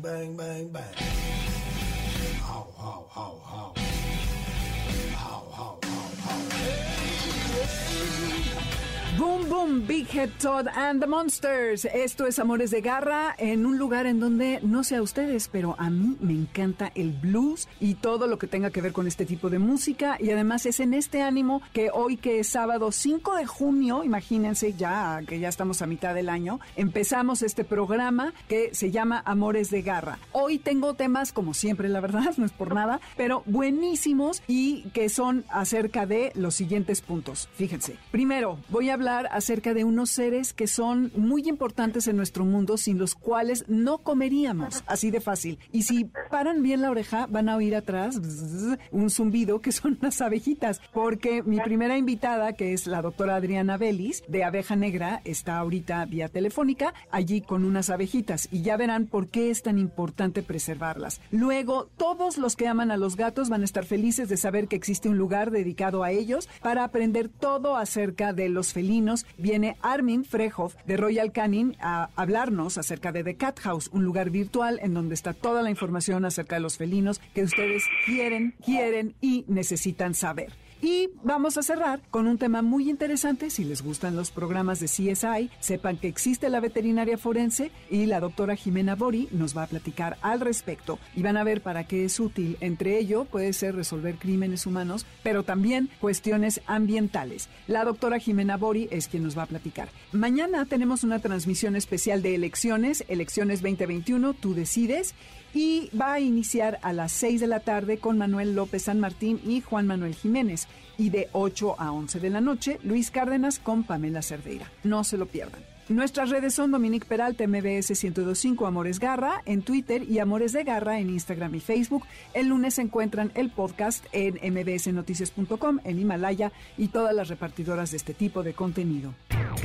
Bang, bang, bang, Boom Boom, Big Head Todd and the Monsters. Esto es Amores de Garra en un lugar en donde, no sé a ustedes, pero a mí me encanta el blues y todo lo que tenga que ver con este tipo de música. Y además es en este ánimo que hoy que es sábado 5 de junio, imagínense ya que ya estamos a mitad del año, empezamos este programa que se llama Amores de Garra. Hoy tengo temas, como siempre, la verdad, no es por nada, pero buenísimos y que son acerca de los siguientes puntos. Fíjense. Primero, voy a hablar acerca de unos seres que son muy importantes en nuestro mundo sin los cuales no comeríamos, así de fácil. Y si paran bien la oreja, van a oír atrás un zumbido que son las abejitas, porque mi primera invitada, que es la doctora Adriana Vélez de Abeja Negra, está ahorita vía telefónica allí con unas abejitas y ya verán por qué es tan importante preservarlas. Luego, todos los que aman a los gatos van a estar felices de saber que existe un lugar dedicado a ellos para aprender todo acerca de los felinos. Viene Armin Frehoff de Royal Canin a hablarnos acerca de The Cat House, un lugar virtual en donde está toda la información acerca de los felinos que ustedes quieren, quieren y necesitan saber. Y vamos a cerrar con un tema muy interesante. Si les gustan los programas de CSI, sepan que existe la veterinaria forense y la doctora Jimena Bori nos va a platicar al respecto. Y van a ver para qué es útil. Entre ello puede ser resolver crímenes humanos, pero también cuestiones ambientales. La doctora Jimena Bori es quien nos va a platicar. Mañana tenemos una transmisión especial de elecciones, elecciones 2021, tú decides y va a iniciar a las 6 de la tarde con Manuel López San Martín y Juan Manuel Jiménez. Y de 8 a 11 de la noche, Luis Cárdenas con Pamela Cerdeira. No se lo pierdan. Nuestras redes son Dominique Peralta, MBS 1025, Amores Garra en Twitter y Amores de Garra en Instagram y Facebook. El lunes se encuentran el podcast en mbsnoticias.com, en Himalaya y todas las repartidoras de este tipo de contenido.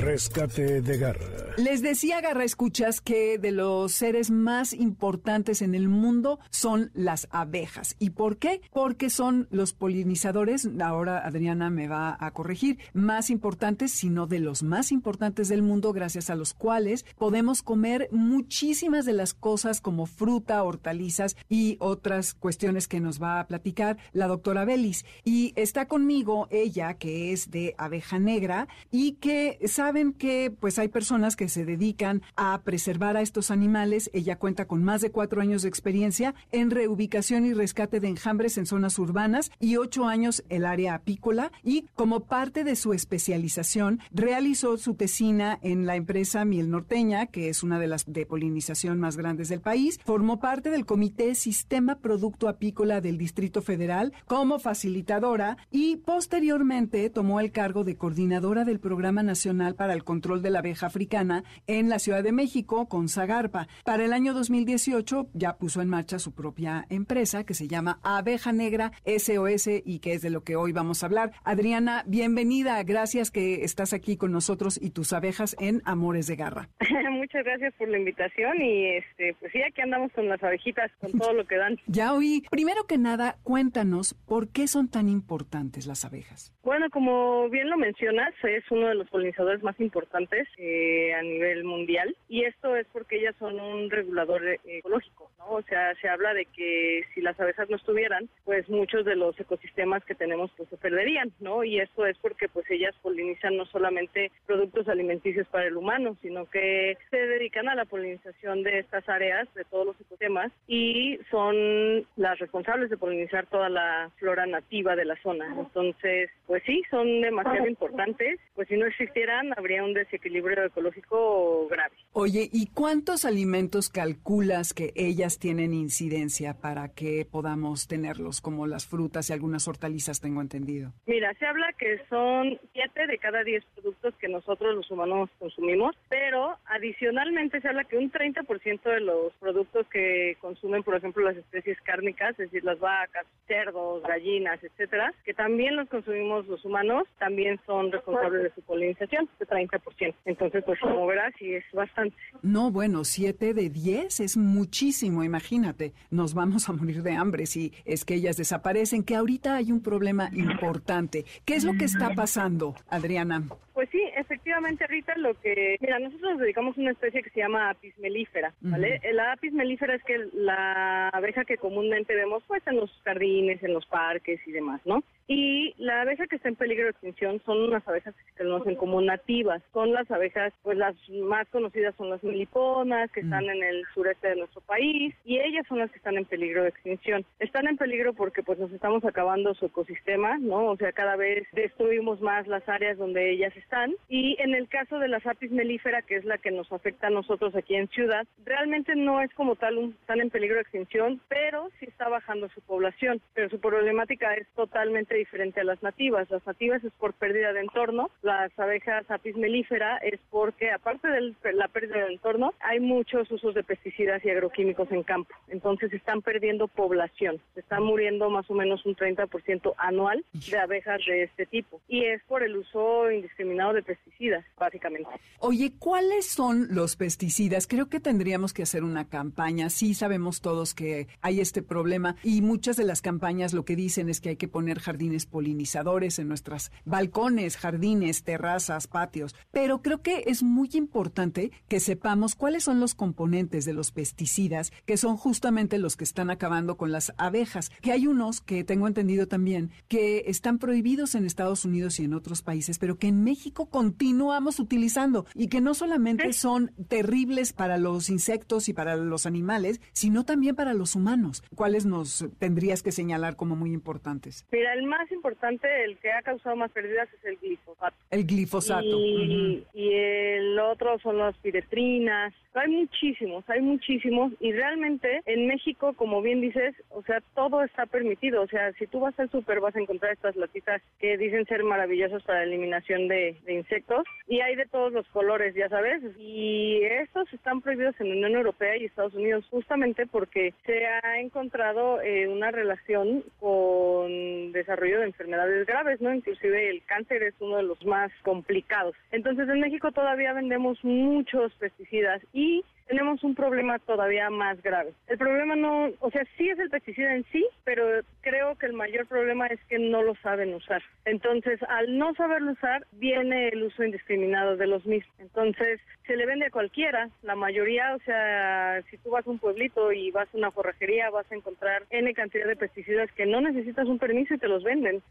Rescate de Garra. Les decía, Garra Escuchas, que de los seres más importantes en el mundo son las abejas. ¿Y por qué? Porque son los polinizadores, ahora Adriana me va a corregir, más importantes, sino de los más importantes del mundo, gracias a los cuales podemos comer muchísimas de las cosas como fruta, hortalizas y otras cuestiones que nos va a platicar la doctora Belis. Y está conmigo ella, que es de abeja negra y que saben que pues hay personas que se dedican a preservar a estos animales. Ella cuenta con más de cuatro años de experiencia en reubicación y rescate de enjambres en zonas urbanas y ocho años el área apícola. Y como parte de su especialización, realizó su tesina en la empresa Miel Norteña, que es una de las de polinización más grandes del país. Formó parte del Comité Sistema Producto Apícola del Distrito Federal como facilitadora y posteriormente tomó el cargo de coordinadora del Programa Nacional para el Control de la Abeja Africana en la Ciudad de México con Zagarpa. Para el año 2018 ya puso en marcha su propia empresa que se llama Abeja Negra SOS y que es de lo que hoy vamos a hablar. Adriana, bienvenida. Gracias que estás aquí con nosotros y tus abejas en Amores de Garra. Muchas gracias por la invitación y este pues sí, aquí andamos con las abejitas, con todo lo que dan. Ya oí. Primero que nada, cuéntanos por qué son tan importantes las abejas. Bueno, como bien lo mencionas, es uno de los polinizadores más importantes eh, a nivel mundial y esto es porque ellas son un regulador eh, ecológico. O sea, se habla de que si las abejas no estuvieran, pues muchos de los ecosistemas que tenemos pues se perderían, ¿no? Y esto es porque pues ellas polinizan no solamente productos alimenticios para el humano, sino que se dedican a la polinización de estas áreas, de todos los ecosistemas y son las responsables de polinizar toda la flora nativa de la zona. Entonces, pues sí, son demasiado importantes, pues si no existieran habría un desequilibrio ecológico grave. Oye, ¿y cuántos alimentos calculas que ellas tienen incidencia para que podamos tenerlos, como las frutas y algunas hortalizas, tengo entendido? Mira, se habla que son 7 de cada 10 productos que nosotros los humanos consumimos consumimos, pero adicionalmente se habla que un 30% de los productos que consumen, por ejemplo, las especies cárnicas, es decir, las vacas, cerdos, gallinas, etcétera, que también los consumimos los humanos, también son responsables de su polinización, de 30%. Entonces, pues como verás, sí es bastante. No, bueno, 7 de 10 es muchísimo, imagínate. Nos vamos a morir de hambre si es que ellas desaparecen, que ahorita hay un problema importante. ¿Qué es lo que está pasando, Adriana? Pues sí, efectivamente, Rita, lo que... Mira, nosotros nos dedicamos a una especie que se llama apis melífera, ¿vale? La apis melífera es que la abeja que comúnmente vemos pues en los jardines, en los parques y demás, ¿no? Y la abeja que está en peligro de extinción son unas abejas que se conocen como nativas. Son las abejas, pues las más conocidas son las meliponas, que están en el sureste de nuestro país, y ellas son las que están en peligro de extinción. Están en peligro porque pues nos estamos acabando su ecosistema, ¿no? O sea, cada vez destruimos más las áreas donde ellas están. Y en el caso de las apis melífera, que es la que nos afecta a nosotros aquí en ciudad, realmente no es como tal un, están en peligro de extinción, pero sí está bajando su población. Pero su problemática es totalmente diferente a las nativas. Las nativas es por pérdida de entorno, las abejas apis melífera es porque aparte de la pérdida de entorno, hay muchos usos de pesticidas y agroquímicos en campo. Entonces están perdiendo población, están muriendo más o menos un 30% anual de abejas de este tipo. Y es por el uso indiscriminado de pesticidas, básicamente. Oye, ¿cuáles son los pesticidas? Creo que tendríamos que hacer una campaña. Sí sabemos todos que hay este problema y muchas de las campañas lo que dicen es que hay que poner jardines polinizadores en nuestras balcones, jardines, terrazas, patios. Pero creo que es muy importante que sepamos cuáles son los componentes de los pesticidas que son justamente los que están acabando con las abejas. Que hay unos que tengo entendido también que están prohibidos en Estados Unidos y en otros países, pero que en México continuamos utilizando y que no solamente son terribles para los insectos y para los animales, sino también para los humanos. ¿Cuáles nos tendrías que señalar como muy importantes? Mira, el más importante, el que ha causado más pérdidas es el glifosato. El glifosato. Y, y el otro son las piretrinas. Hay muchísimos, hay muchísimos y realmente en México, como bien dices, o sea, todo está permitido. O sea, si tú vas al súper vas a encontrar estas latitas que dicen ser maravillosas para la eliminación de, de insectos y hay de todos los colores, ya sabes. Y estos están prohibidos en la Unión Europea y Estados Unidos justamente porque se ha encontrado eh, una relación con desarrollo de enfermedades graves, ¿no? Inclusive el cáncer es uno de los más complicados. Entonces en México todavía vendemos muchos pesticidas y tenemos un problema todavía más grave. El problema no, o sea, sí es el pesticida en sí, pero creo que el mayor problema es que no lo saben usar. Entonces, al no saberlo usar, viene el uso indiscriminado de los mismos. Entonces, se le vende a cualquiera, la mayoría, o sea, si tú vas a un pueblito y vas a una forrajería, vas a encontrar N cantidad de pesticidas que no necesitas un permiso y te los venden.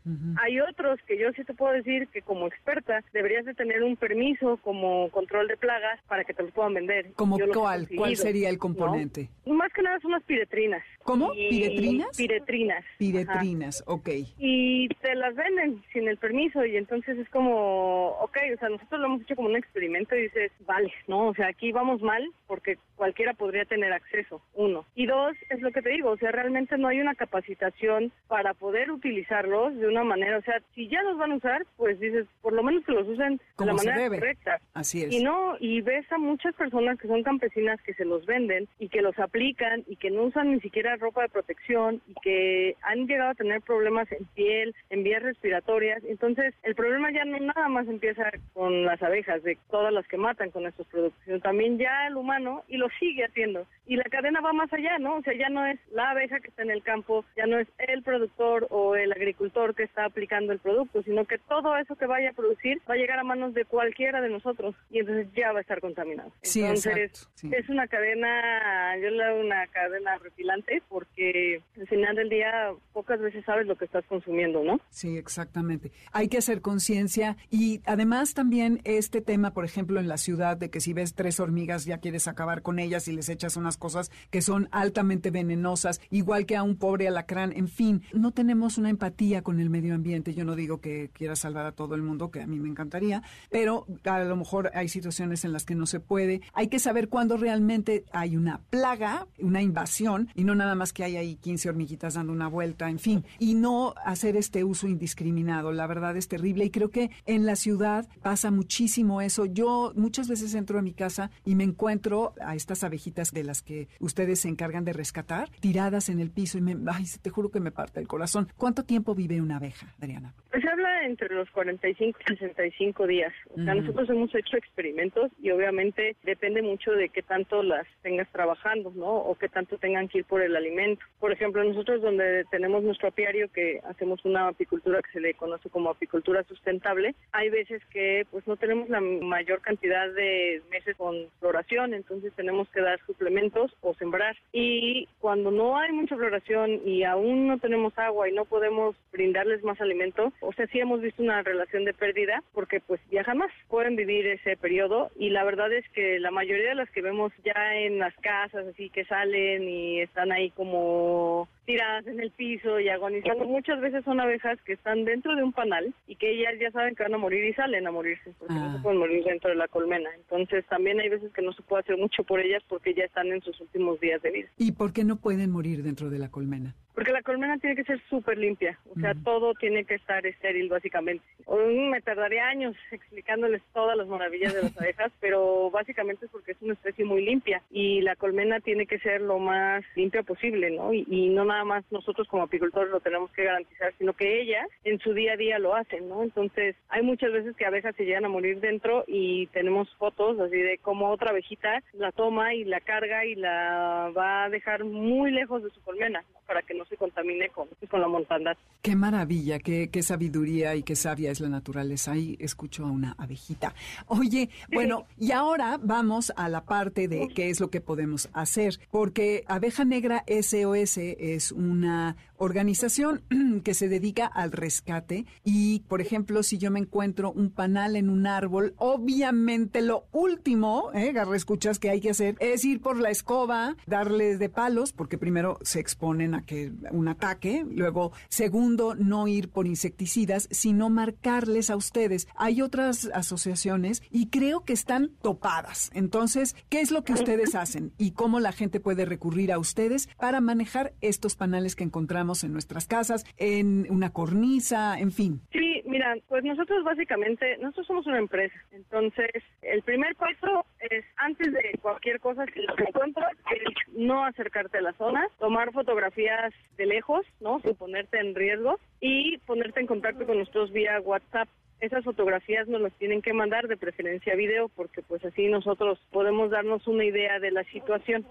Hay otros que yo sí te puedo decir que como experta deberías de tener un permiso como control de plagas para que te los puedan vender. ¿Como Yo he cuál? ¿Cuál conseguido, sería el ¿no? componente? Más que nada son las piretrinas. ¿Cómo? Y- ¿Piretrinas? Piretrinas. Ajá. Piretrinas, ok. Y te las venden sin el permiso y entonces es como, ok, o sea, nosotros lo hemos hecho como un experimento y dices, vale, ¿no? O sea, aquí vamos mal porque cualquiera podría tener acceso, uno. Y dos, es lo que te digo, o sea, realmente no hay una capacitación para poder utilizarlos de una manera, o sea, si ya los van a usar, pues dices, por lo menos que los usen de la manera debe. correcta. Así es. Y no, y ves a muchas personas que son campesinas que se los venden y que los aplican y que no usan ni siquiera ropa de protección y que han llegado a tener problemas en piel, en vías respiratorias. Entonces, el problema ya no nada más empieza con las abejas, de todas las que matan con estos productos, sino también ya el humano y lo sigue haciendo. Y la cadena va más allá, ¿no? O sea, ya no es la abeja que está en el campo, ya no es el productor o el agricultor que está aplicando el producto, sino que todo eso que vaya a producir va a llegar a manos de cualquiera de nosotros y entonces ya va a estar contaminado. Sí, entonces, exacto, sí. es una cadena, yo le hago una cadena repilante porque al final del día pocas veces sabes lo que estás consumiendo, ¿no? Sí, exactamente. Hay que hacer conciencia y además también este tema, por ejemplo, en la ciudad de que si ves tres hormigas ya quieres acabar con ellas y les echas unas cosas que son altamente venenosas, igual que a un pobre alacrán. En fin, no tenemos una empatía con el medio ambiente. Yo no digo que quiera salvar a todo el mundo, que a mí me encantaría, pero a lo mejor hay situaciones en las que no se puede. Hay que saber cuándo realmente hay una plaga, una invasión y no nada más que hay ahí 15 hormiguitas dando una vuelta, en fin, y no hacer este uso indiscriminado. La verdad es terrible y creo que en la ciudad pasa muchísimo eso. Yo muchas veces entro a mi casa y me encuentro a estas abejitas de las que ustedes se encargan de rescatar, tiradas en el piso y me, ay, te juro que me parte el corazón. ¿Cuánto tiempo vive una abeja, Adriana? Pues se habla entre los 45 y 65 días. O sea, nosotros hemos hecho experimentos y obviamente depende mucho de qué tanto las tengas trabajando, ¿no? O qué tanto tengan que ir por el alimento. Por ejemplo, nosotros donde tenemos nuestro apiario que hacemos una apicultura que se le conoce como apicultura sustentable, hay veces que pues no tenemos la mayor cantidad de meses con floración, entonces tenemos que dar suplementos o sembrar. Y cuando no hay mucha floración y aún no tenemos agua y no podemos brindarles más alimento, o sea, sí hemos visto una relación de pérdida porque pues viajan más, pueden vivir ese periodo y la verdad es que la mayoría de las que vemos ya en las casas así que salen y están ahí como tiradas en el piso y agonizando. Muchas veces son abejas que están dentro de un panal y que ellas ya saben que van a morir y salen a morirse porque no se Ah. pueden morir dentro de la colmena. Entonces también hay veces que no se puede hacer mucho por ellas porque ya están en sus últimos días de vida. ¿Y por qué no pueden morir dentro de la colmena? Porque la colmena tiene que ser súper limpia, o sea, todo tiene que estar estéril básicamente. Mm, me tardaría años explicándoles todas las maravillas de las abejas, pero básicamente es porque es una especie muy limpia y la colmena tiene que ser lo más limpia posible, ¿no? Y, y no nada más nosotros como apicultores lo tenemos que garantizar, sino que ellas en su día a día lo hacen, ¿no? Entonces, hay muchas veces que abejas se llegan a morir dentro y tenemos fotos así de cómo otra abejita la toma y la carga y la va a dejar muy lejos de su colmena ¿no? para que no se contamine con, con la mortandad. Qué maravilla, qué, qué sabiduría y qué sabia es la naturaleza. Ahí escucho a una abejita. Oye, bueno, y ahora vamos a la parte de qué es lo que podemos hacer, porque Abeja Negra SOS es una organización que se dedica al rescate y, por ejemplo, si yo me encuentro un panal en un árbol, obviamente lo último, eh, Garra, escuchas que hay que hacer es ir por la escoba, darles de palos, porque primero se exponen a que un ataque, luego, segundo, no ir por insecticidas, sino marcarles a ustedes. Hay otras asociaciones y creo que están topadas. Entonces, ¿qué es lo que ustedes hacen y cómo la gente puede recurrir a ustedes para manejar estos panales que encontramos en nuestras casas, en una cornisa, en fin? Sí, mira, pues nosotros básicamente, nosotros somos una empresa, entonces el primer paso es antes de cualquier cosa que te encuentras, es no acercarte a la zona, tomar fotografías de lejos, ¿no? Sin ponerte en riesgo y ponerte en contacto con nosotros vía WhatsApp. Esas fotografías nos las tienen que mandar de preferencia video porque pues así nosotros podemos darnos una idea de la situación.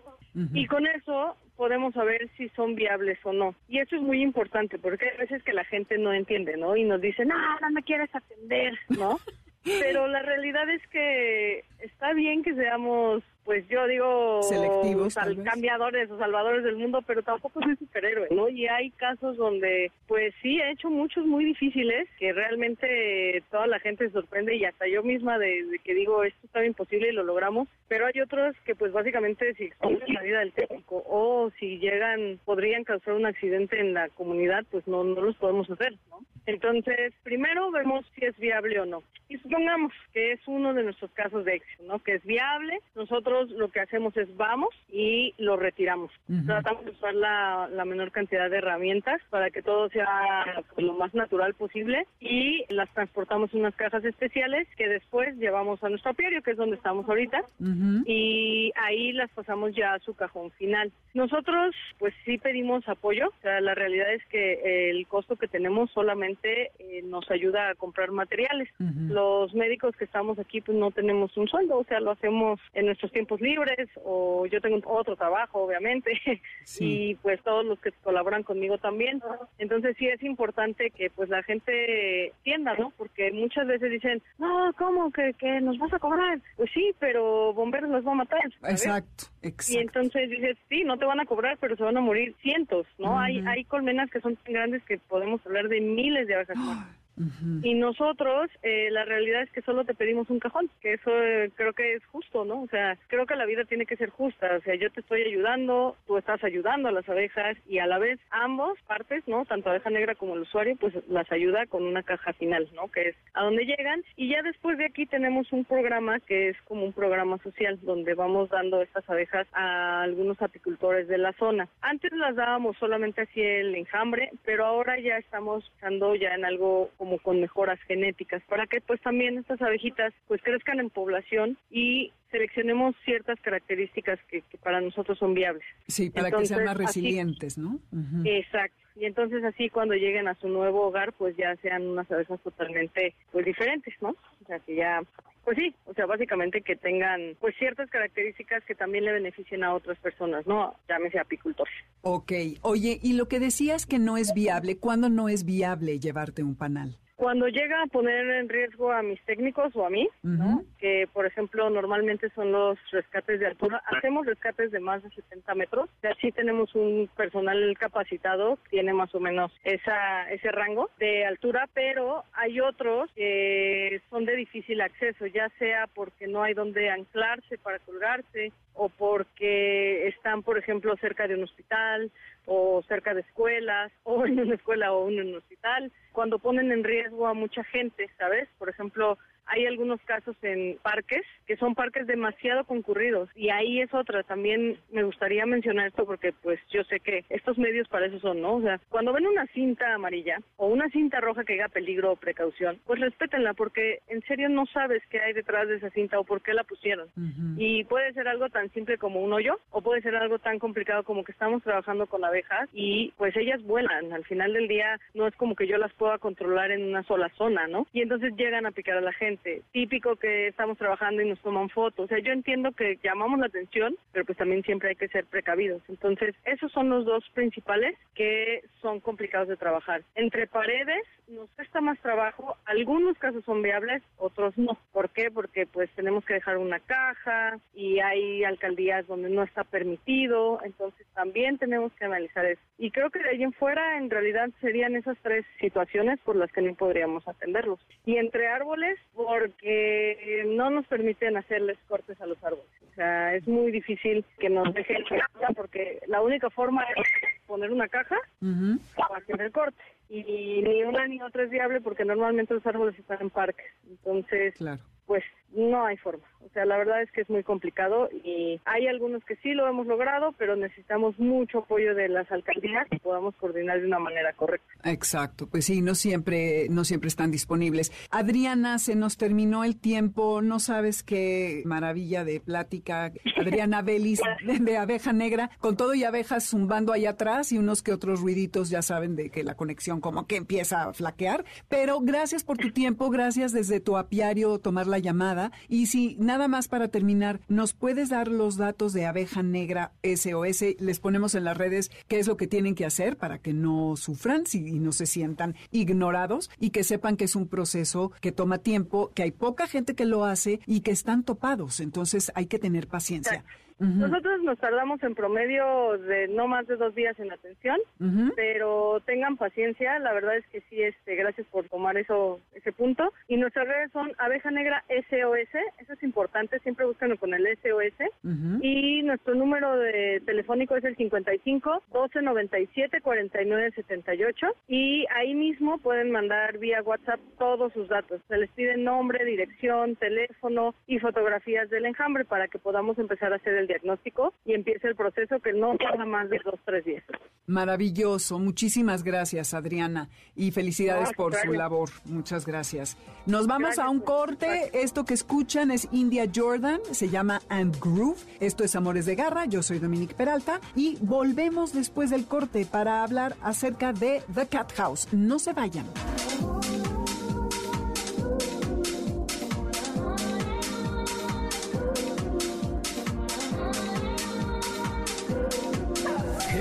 Y con eso podemos saber si son viables o no. Y eso es muy importante porque hay veces que la gente no entiende, ¿no? Y nos dice, no, no me quieres atender, ¿no? Pero la realidad es que está bien que seamos, pues yo digo, Selectivos, sal- cambiadores o salvadores del mundo, pero tampoco soy superhéroe, ¿no? Y hay casos donde, pues sí, he hecho muchos muy difíciles que realmente toda la gente se sorprende y hasta yo misma de, de que digo, esto está imposible y lo logramos, pero hay otros que pues básicamente si exponen la vida del técnico o si llegan, podrían causar un accidente en la comunidad, pues no, no los podemos hacer, ¿no? Entonces, primero vemos si es viable o no. Y supongamos que es uno de nuestros casos de éxito, ¿no? Que es viable. Nosotros lo que hacemos es vamos y lo retiramos. Tratamos de usar la, la menor cantidad de herramientas para que todo sea pues, lo más natural posible y las transportamos en unas cajas especiales que después llevamos a nuestro apiario, que es donde estamos ahorita, y ahí las pasamos ya a su cajón final. Nosotros, pues sí pedimos apoyo. O sea, la realidad es que el costo que tenemos solamente eh, nos ayuda a comprar materiales. Los médicos que estamos aquí, pues no tenemos un sueldo, o sea, lo hacemos en nuestros tiempos libres o yo tengo otro trabajo, obviamente, Sí. y pues todos los que colaboran conmigo también. Entonces sí es importante que pues la gente entienda, ¿no? Porque muchas veces dicen, no, ¿cómo que, que nos vas a cobrar? Pues sí, pero bomberos los va a matar. ¿sabes? Exacto, Y exacto. entonces dices, sí, no te van a cobrar, pero se van a morir cientos, ¿no? hay, hay colmenas que son tan grandes que podemos hablar de miles de abejas Y nosotros, eh, la realidad es que solo te pedimos un cajón, que eso eh, creo que es justo, ¿no? O sea, creo que la vida tiene que ser justa. O sea, yo te estoy ayudando, tú estás ayudando a las abejas y a la vez ambos partes, ¿no? Tanto abeja negra como el usuario, pues las ayuda con una caja final, ¿no? Que es a donde llegan. Y ya después de aquí tenemos un programa que es como un programa social, donde vamos dando estas abejas a algunos apicultores de la zona. Antes las dábamos solamente así el enjambre, pero ahora ya estamos pensando ya en algo como con mejoras genéticas para que pues también estas abejitas pues crezcan en población y seleccionemos ciertas características que, para nosotros son viables. Sí, para que sean más resilientes, ¿no? Exacto. Y entonces así cuando lleguen a su nuevo hogar, pues ya sean unas abejas totalmente pues diferentes, ¿no? O sea, que ya pues sí, o sea, básicamente que tengan pues ciertas características que también le beneficien a otras personas, ¿no? Llámese apicultores. Ok, oye, y lo que decías que no es viable, ¿cuándo no es viable llevarte un panal? Cuando llega a poner en riesgo a mis técnicos o a mí, que por ejemplo normalmente son los rescates de altura, hacemos rescates de más de 70 metros, y así tenemos un personal capacitado, tiene más o menos esa, ese rango de altura, pero hay otros que son de difícil acceso, ya sea porque no hay donde anclarse para colgarse o porque están, por ejemplo, cerca de un hospital o cerca de escuelas o en una escuela o en un hospital, cuando ponen en riesgo a mucha gente, ¿sabes? Por ejemplo, hay algunos casos en parques que son parques demasiado concurridos y ahí es otra. También me gustaría mencionar esto porque pues yo sé que estos medios para eso son, ¿no? O sea, cuando ven una cinta amarilla o una cinta roja que diga peligro o precaución, pues respétenla porque en serio no sabes qué hay detrás de esa cinta o por qué la pusieron. Y puede ser algo tan simple como un hoyo o puede ser algo tan complicado como que estamos trabajando con abejas y pues ellas vuelan. Al final del día no es como que yo las pueda controlar en una sola zona, ¿no? Y entonces llegan a picar a la gente típico que estamos trabajando y nos toman fotos. O sea, yo entiendo que llamamos la atención, pero pues también siempre hay que ser precavidos. Entonces, esos son los dos principales que son complicados de trabajar. Entre paredes nos cuesta más trabajo, algunos casos son viables, otros no. ¿Por qué? Porque pues tenemos que dejar una caja y hay alcaldías donde no está permitido, entonces también tenemos que analizar eso. Y creo que de ahí en fuera en realidad serían esas tres situaciones por las que no podríamos atenderlos. Y entre árboles, porque no nos permiten hacerles cortes a los árboles. O sea, es muy difícil que nos dejen porque la única forma es poner una caja para hacer el corte y ni una ni otra es viable porque normalmente los árboles están en parques. Entonces, pues no hay forma. O sea, la verdad es que es muy complicado y hay algunos que sí lo hemos logrado, pero necesitamos mucho apoyo de las alcaldías que podamos coordinar de una manera correcta. Exacto, pues sí, no siempre, no siempre están disponibles. Adriana, se nos terminó el tiempo, no sabes qué maravilla de plática. Adriana Belis de, Abeja Negra, con todo y abejas zumbando allá atrás y unos que otros ruiditos, ya saben de que la conexión como que empieza a flaquear. Pero gracias por tu tiempo, gracias desde tu apiario tomar la llamada. Y si nada más para terminar, ¿nos puedes dar los datos de Abeja Negra SOS? Les ponemos en las redes qué es lo que tienen que hacer para que no sufran y no se sientan ignorados y que sepan que es un proceso que toma tiempo, que hay poca gente que lo hace y que están topados. Entonces hay que tener paciencia. Nosotros nos tardamos en promedio de no más de dos días en atención, pero tengan paciencia. La verdad es que sí, este, gracias por tomar eso, ese punto. Y nuestras redes son Abeja Negra SOS, eso es importante, siempre búsquenlo con el SOS. Y nuestro número de telefónico es el 55 12 97 49 78. Y ahí mismo pueden mandar vía WhatsApp todos sus datos. Se les pide nombre, dirección, teléfono y fotografías del enjambre para que podamos empezar a hacer el diagnóstico y empiece el proceso que no tarda más de dos, tres días. Maravilloso. Muchísimas gracias, Adriana. Y felicidades por su labor. Muchas gracias. Nos vamos a un corte. Esto que escuchan es India Jordan. Se llama And Groove. Esto es Amores de Garra. Yo soy Dominique Peralta. Y volvemos después del corte para hablar acerca de The Cat House. No se vayan.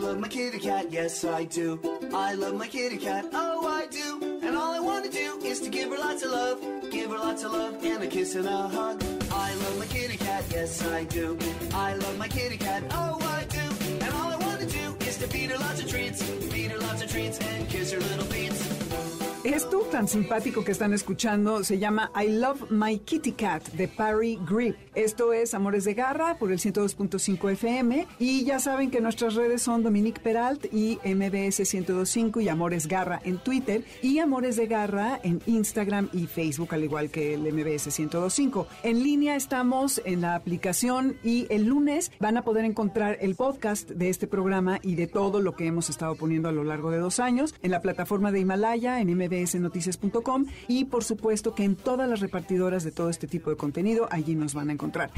I love my kitty cat, yes I do. I love my kitty cat, oh I do. And all I want to do is to give her lots of love, give her lots of love and a kiss and a hug. I love my kitty cat, yes I do. I love my kitty cat, oh I do. And all I want to do is to feed her lots of treats, feed her lots of treats and kiss her little feet. Esto tan simpático que están escuchando se llama I Love My Kitty Cat de Parry Grip. Esto es Amores de Garra por el 102.5 FM y ya saben que nuestras redes son Dominique Peralt y MBS 102.5 y Amores Garra en Twitter y Amores de Garra en Instagram y Facebook al igual que el MBS 102.5. En línea estamos en la aplicación y el lunes van a poder encontrar el podcast de este programa y de todo lo que hemos estado poniendo a lo largo de dos años en la plataforma de Himalaya en MBS mbsnoticias.com y por supuesto que en todas las repartidoras de todo este tipo de contenido allí nos van a encontrar.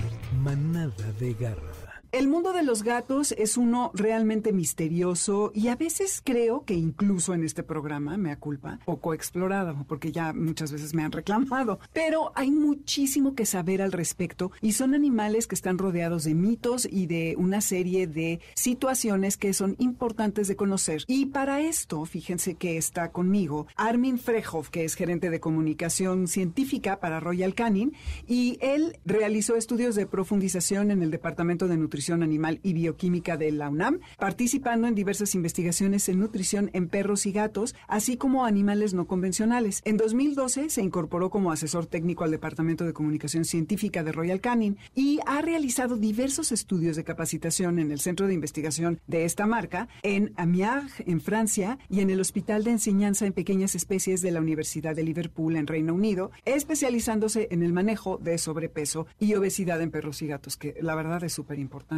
Manada de garra. El mundo de los gatos es uno realmente misterioso y a veces creo que incluso en este programa, me culpa, poco explorado, porque ya muchas veces me han reclamado. Pero hay muchísimo que saber al respecto y son animales que están rodeados de mitos y de una serie de situaciones que son importantes de conocer. Y para esto, fíjense que está conmigo Armin Frejov, que es gerente de comunicación científica para Royal Canin, y él realizó estudios de profundización en el Departamento de Nutrición Animal y Bioquímica de la UNAM, participando en diversas investigaciones en nutrición en perros y gatos, así como animales no convencionales. En 2012 se incorporó como asesor técnico al Departamento de Comunicación Científica de Royal Canin y ha realizado diversos estudios de capacitación en el Centro de Investigación de esta marca, en Amiens, en Francia, y en el Hospital de Enseñanza en Pequeñas Especies de la Universidad de Liverpool, en Reino Unido, especializándose en el manejo de sobrepeso y obesidad en perros y gatos, que la verdad es súper importante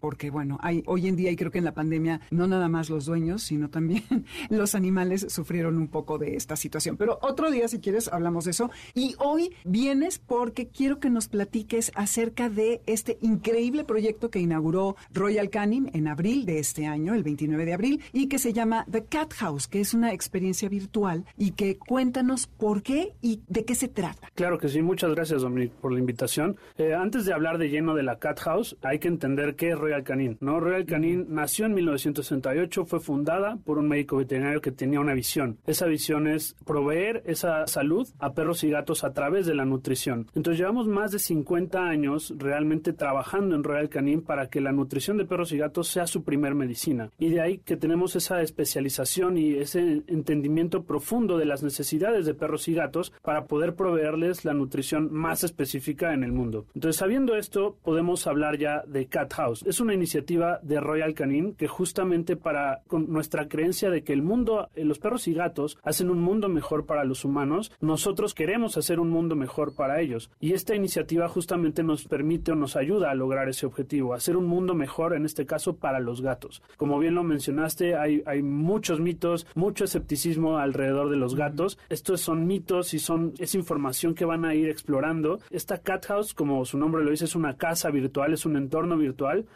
Porque bueno, hay hoy en día y creo que en la pandemia no nada más los dueños, sino también los animales sufrieron un poco de esta situación. Pero otro día, si quieres, hablamos de eso. Y hoy vienes porque quiero que nos platiques acerca de este increíble proyecto que inauguró Royal Canin en abril de este año, el 29 de abril, y que se llama The Cat House, que es una experiencia virtual y que cuéntanos por qué y de qué se trata. Claro que sí, muchas gracias, Dominic, por la invitación. Eh, antes de hablar de lleno de la Cat House, hay que entender qué es Royal Canin. ¿no? Royal Canin nació en 1968, fue fundada por un médico veterinario que tenía una visión. Esa visión es proveer esa salud a perros y gatos a través de la nutrición. Entonces llevamos más de 50 años realmente trabajando en Royal Canin para que la nutrición de perros y gatos sea su primer medicina. Y de ahí que tenemos esa especialización y ese entendimiento profundo de las necesidades de perros y gatos para poder proveerles la nutrición más específica en el mundo. Entonces sabiendo esto podemos hablar ya de Cat House. Es una iniciativa de Royal Canin que justamente para con nuestra creencia de que el mundo, eh, los perros y gatos hacen un mundo mejor para los humanos, nosotros queremos hacer un mundo mejor para ellos. Y esta iniciativa justamente nos permite o nos ayuda a lograr ese objetivo, hacer un mundo mejor en este caso para los gatos. Como bien lo mencionaste, hay, hay muchos mitos, mucho escepticismo alrededor de los gatos. Estos son mitos y son es información que van a ir explorando. Esta Cat House, como su nombre lo dice, es una casa virtual, es un entorno virtual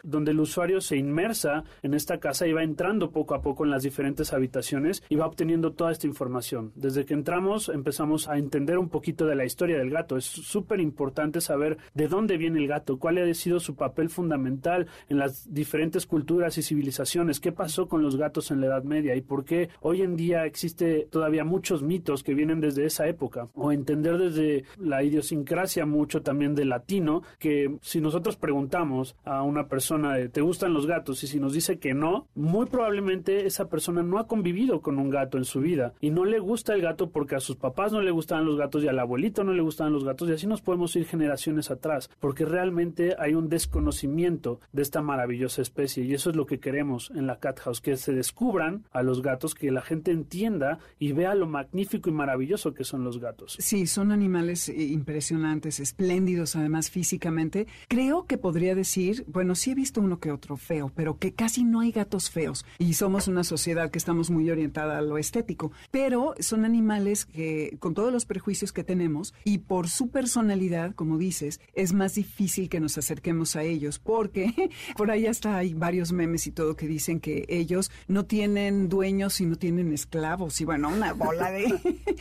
donde el usuario se inmersa en esta casa y va entrando poco a poco en las diferentes habitaciones y va obteniendo toda esta información. Desde que entramos empezamos a entender un poquito de la historia del gato. Es súper importante saber de dónde viene el gato, cuál ha sido su papel fundamental en las diferentes culturas y civilizaciones, qué pasó con los gatos en la Edad Media y por qué hoy en día existe todavía muchos mitos que vienen desde esa época. O entender desde la idiosincrasia mucho también del latino, que si nosotros preguntamos a una persona de ¿te gustan los gatos? Y si nos dice que no, muy probablemente esa persona no ha convivido con un gato en su vida y no le gusta el gato porque a sus papás no le gustaban los gatos y al abuelito no le gustaban los gatos y así nos podemos ir generaciones atrás porque realmente hay un desconocimiento de esta maravillosa especie y eso es lo que queremos en la Cat House, que se descubran a los gatos, que la gente entienda y vea lo magnífico y maravilloso que son los gatos. Sí, son animales eh, impresionantes, espléndidos además físicamente. Creo que podría decir, bueno, sí he visto uno que otro feo, pero que casi no hay gatos feos. Y somos una sociedad que estamos muy orientada a lo estético. Pero son animales que, con todos los prejuicios que tenemos, y por su personalidad, como dices, es más difícil que nos acerquemos a ellos, porque por ahí hasta hay varios memes y todo que dicen que ellos no tienen dueños y no tienen esclavos. Y bueno, una bola de...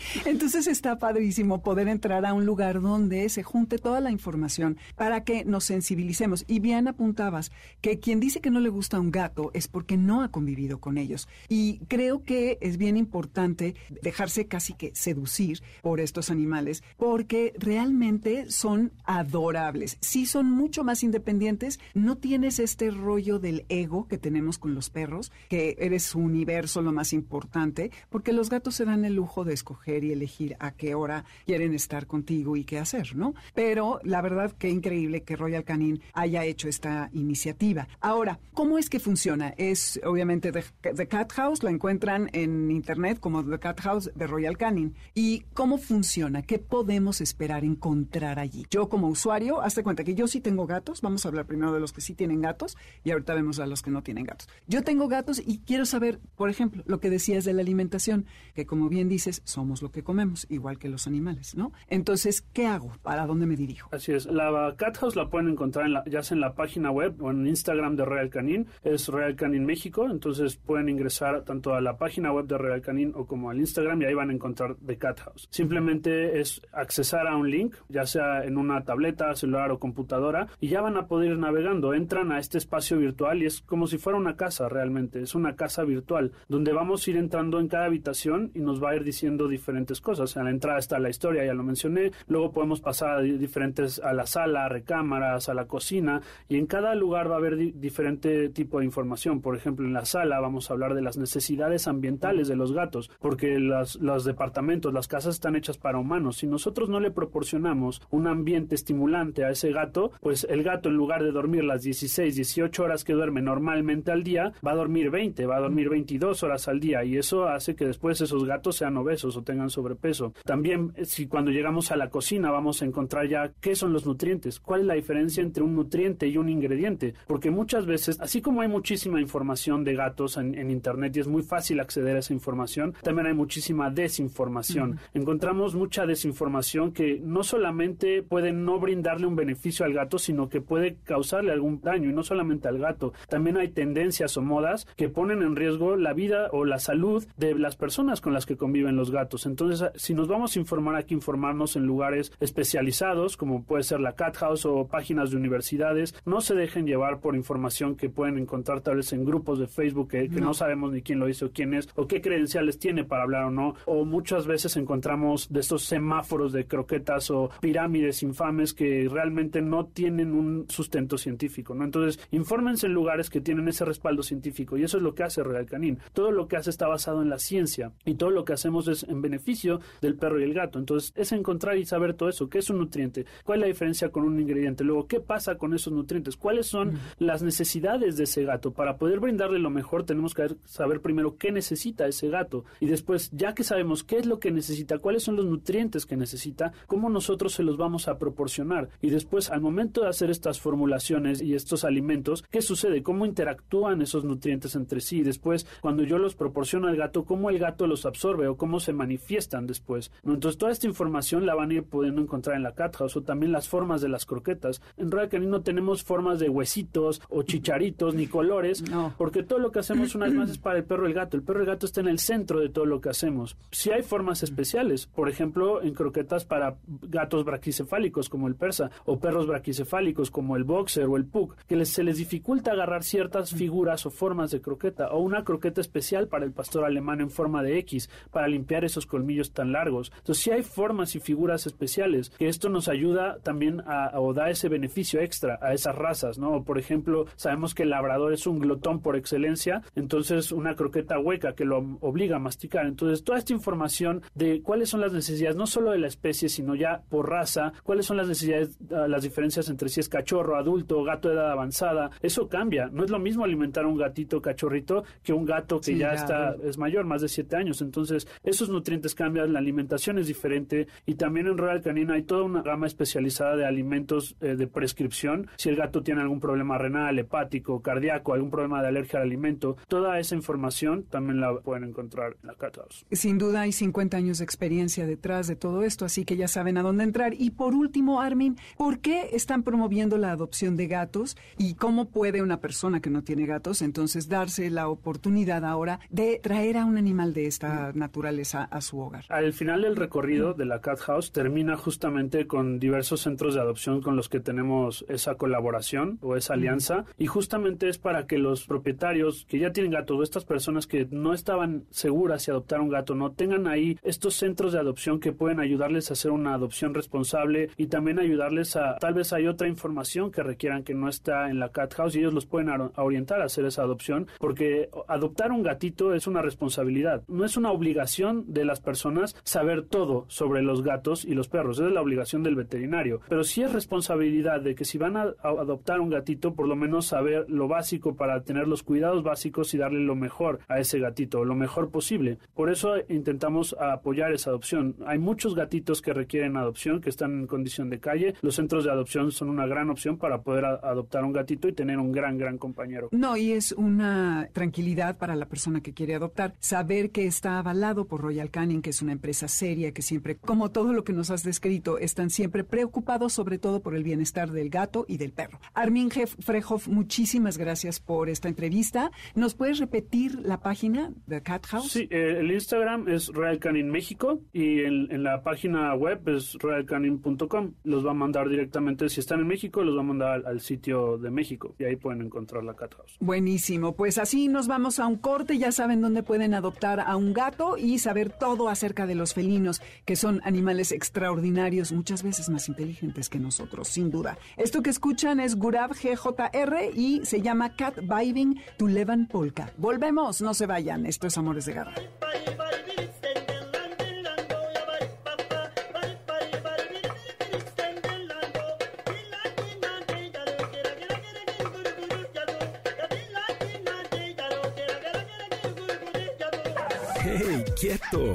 Entonces está padrísimo poder entrar a un lugar donde se junte toda la información para que nos sensibilicemos. Y bien que quien dice que no le gusta un gato es porque no ha convivido con ellos. Y creo que es bien importante dejarse casi que seducir por estos animales porque realmente son adorables. Sí son mucho más independientes, no tienes este rollo del ego que tenemos con los perros, que eres su universo lo más importante, porque los gatos se dan el lujo de escoger y elegir a qué hora quieren estar contigo y qué hacer, ¿no? Pero la verdad que increíble que Royal Canin haya hecho esta iniciativa. Ahora, ¿cómo es que funciona? Es obviamente The, Cat House, la encuentran en internet como The Cat House de Royal Canin. ¿Y cómo funciona? ¿Qué podemos esperar encontrar allí? Yo como usuario, hazte cuenta que yo sí tengo gatos, vamos a hablar primero de los que sí tienen gatos y ahorita vemos a los que no tienen gatos. Yo tengo gatos y quiero saber, por ejemplo, lo que decías de la alimentación, que como bien dices, somos lo que comemos, igual que los animales, ¿no? Entonces, ¿qué hago? ¿Para dónde me dirijo? Así es. La Cat House la pueden encontrar ya sea en la página web o en Instagram de Real Canin. Es Real Canin México. Entonces pueden ingresar tanto a la página web de Real Canin o como al Instagram y ahí van a encontrar The Cat House. Simplemente es accesar a un link, ya sea en una tableta, celular o computadora, y ya van a poder ir navegando. Entran a este espacio virtual y es como si fuera una casa realmente. Es una casa virtual donde vamos a ir entrando en cada habitación y nos va a ir diciendo diferentes cosas. En la entrada está la historia, ya lo mencioné. Luego podemos pasar a diferentes a la sala, a recámaras, a la cocina y en cada lugar va a haber diferente tipo de información. Por ejemplo, en la sala vamos a hablar de las necesidades ambientales de los gatos, porque las, los departamentos, las casas están hechas para humanos. Si nosotros no le proporcionamos un ambiente estimulante a ese gato, pues el gato en lugar de dormir las 16, 18 horas que duerme normalmente al día, va a dormir 20, va a dormir 22 horas al día y eso hace que después esos gatos sean obesos o tengan sobrepeso. También si cuando llegamos a la cocina vamos a encontrar ya qué son los nutrientes, cuál es la diferencia entre un nutriente y un ingrediente, porque muchas veces, así como hay muchísima información de gatos en, internet y es muy fácil acceder a esa información, también hay muchísima desinformación. Encontramos mucha desinformación que no solamente puede no brindarle un beneficio al gato, sino que puede causarle algún daño y no solamente al gato. También hay tendencias o modas que ponen en riesgo la vida o la salud de las personas con las que conviven los gatos. Entonces, si nos vamos a informar, hay que informarnos en lugares especializados, como puede ser la Cat House o páginas de universidades. No se dejen llevar por información que pueden encontrar tal vez en grupos de Facebook que, no. sabemos ni quién lo hizo o quién es o qué credenciales tiene para hablar o no. O muchas veces encontramos de estos semáforos de croquetas o pirámides infames que realmente no tienen un sustento científico, ¿no? Entonces, infórmense en lugares que tienen ese respaldo científico y eso es lo que hace Real Canin. Todo lo que hace está basado en la ciencia y todo lo que hacemos es en beneficio del perro y el gato. Entonces, es encontrar y saber todo eso, qué es un nutriente, cuál es la diferencia con un ingrediente, luego qué pasa con esos nutrientes, cuáles son las necesidades de ese gato. Para poder brindarle lo mejor tenemos que saber primero qué necesita ese gato y después, ya que sabemos qué es lo que necesita, cuáles son los nutrientes que necesita, cómo nosotros se los vamos a proporcionar y después al momento de hacer estas formulaciones y estos alimentos, ¿qué sucede? ¿Cómo interactúan esos nutrientes entre sí? Y después, cuando yo los proporciono al gato, ¿cómo el gato los absorbe o cómo se manifiestan después? Entonces, toda esta información la van a ir pudiendo encontrar en la Cat House o también las formas de las croquetas. En Royal Canin no tenemos formas de huesitos o chicharitos ni colores, porque todo lo que hacemos una vez más es para el perro y el gato. El perro y el gato está en el centro de todo lo que hacemos. Si hay formas especiales, por ejemplo, en croquetas para gatos braquicefálicos como el persa o perros braquicefálicos como el boxer o el pug, que se les dificulta agarrar ciertas figuras o formas de croqueta o una croqueta especial para el pastor alemán en forma de X para limpiar esos colmillos tan largos. Entonces, si hay formas y figuras especiales que esto nos ayuda también a, o da ese beneficio extra a esas razas, ¿no? Por ejemplo, sabemos que el labrador es un glotón por excelencia, entonces una croqueta hueca que lo obliga a masticar. Entonces, toda esta información de cuáles son las necesidades, no solo de la especie, sino ya por raza, cuáles son las necesidades, ah, las diferencias entre si es cachorro, adulto, gato de edad avanzada, eso cambia. No es lo mismo alimentar a un gatito cachorrito que un gato que ya, está, es mayor, más de siete años. Entonces, esos nutrientes cambian, la alimentación es diferente y también en Royal Canin hay toda una gama especializada de alimentos eh, de prescripción. Si el gato gato tiene algún problema renal, hepático, cardíaco, algún problema de alergia al alimento, toda esa información también la pueden encontrar en la Cat House. Sin duda hay 50 años de experiencia detrás de todo esto, así que ya saben a dónde entrar. Y por último, Armin, ¿por qué están promoviendo la adopción de gatos y cómo puede una persona que no tiene gatos entonces darse la oportunidad ahora de traer a un animal de esta naturaleza a su hogar? Al final del recorrido de la Cat House termina justamente con diversos centros de adopción con los que tenemos esa colaboración o esa alianza y justamente es para que los propietarios que ya tienen gatos o estas personas que no estaban seguras si adoptar un gato no tengan ahí estos centros de adopción que pueden ayudarles a hacer una adopción responsable y también ayudarles a tal vez hay otra información que requieran que no está en la Cat House y ellos los pueden a- a orientar a hacer esa adopción porque adoptar un gatito es una responsabilidad, no es una obligación de las personas saber todo sobre los gatos y los perros, es la obligación del veterinario, pero sí es responsabilidad de que si van a, a adoptar un gatito, por lo menos saber lo básico para tener los cuidados básicos y darle lo mejor a ese gatito, lo mejor posible. Por eso intentamos apoyar esa adopción. Hay muchos gatitos que requieren adopción, que están en condición de calle. Los centros de adopción son una gran opción para poder adoptar un gatito y tener un gran, gran compañero. No, y es una tranquilidad para la persona que quiere adoptar. Saber que está avalado por Royal Canin, que es una empresa seria, que siempre, como todo lo que nos has descrito, están siempre preocupados sobre todo por el bienestar del gato y del perro. Armin Frehoff, muchísimas gracias por esta entrevista. ¿Nos puedes repetir la página de Cat House? Sí, eh, el Instagram es Royal Canin México y en, en la página web es royalcanin.com. Los va a mandar directamente, si están en México, los va a mandar al, al sitio de México y ahí pueden encontrar la Cat House. Buenísimo, pues así nos vamos a un corte, ya saben dónde pueden adoptar a un gato y saber todo acerca de los felinos, que son animales extraordinarios, muchas veces más inteligentes que nosotros, sin duda. Esto que escuchan es Gurab GJR y se llama Cat Vibing to Levan Polka. Volvemos, no se vayan, esto es Amores de Garra. ¡Hey, quieto!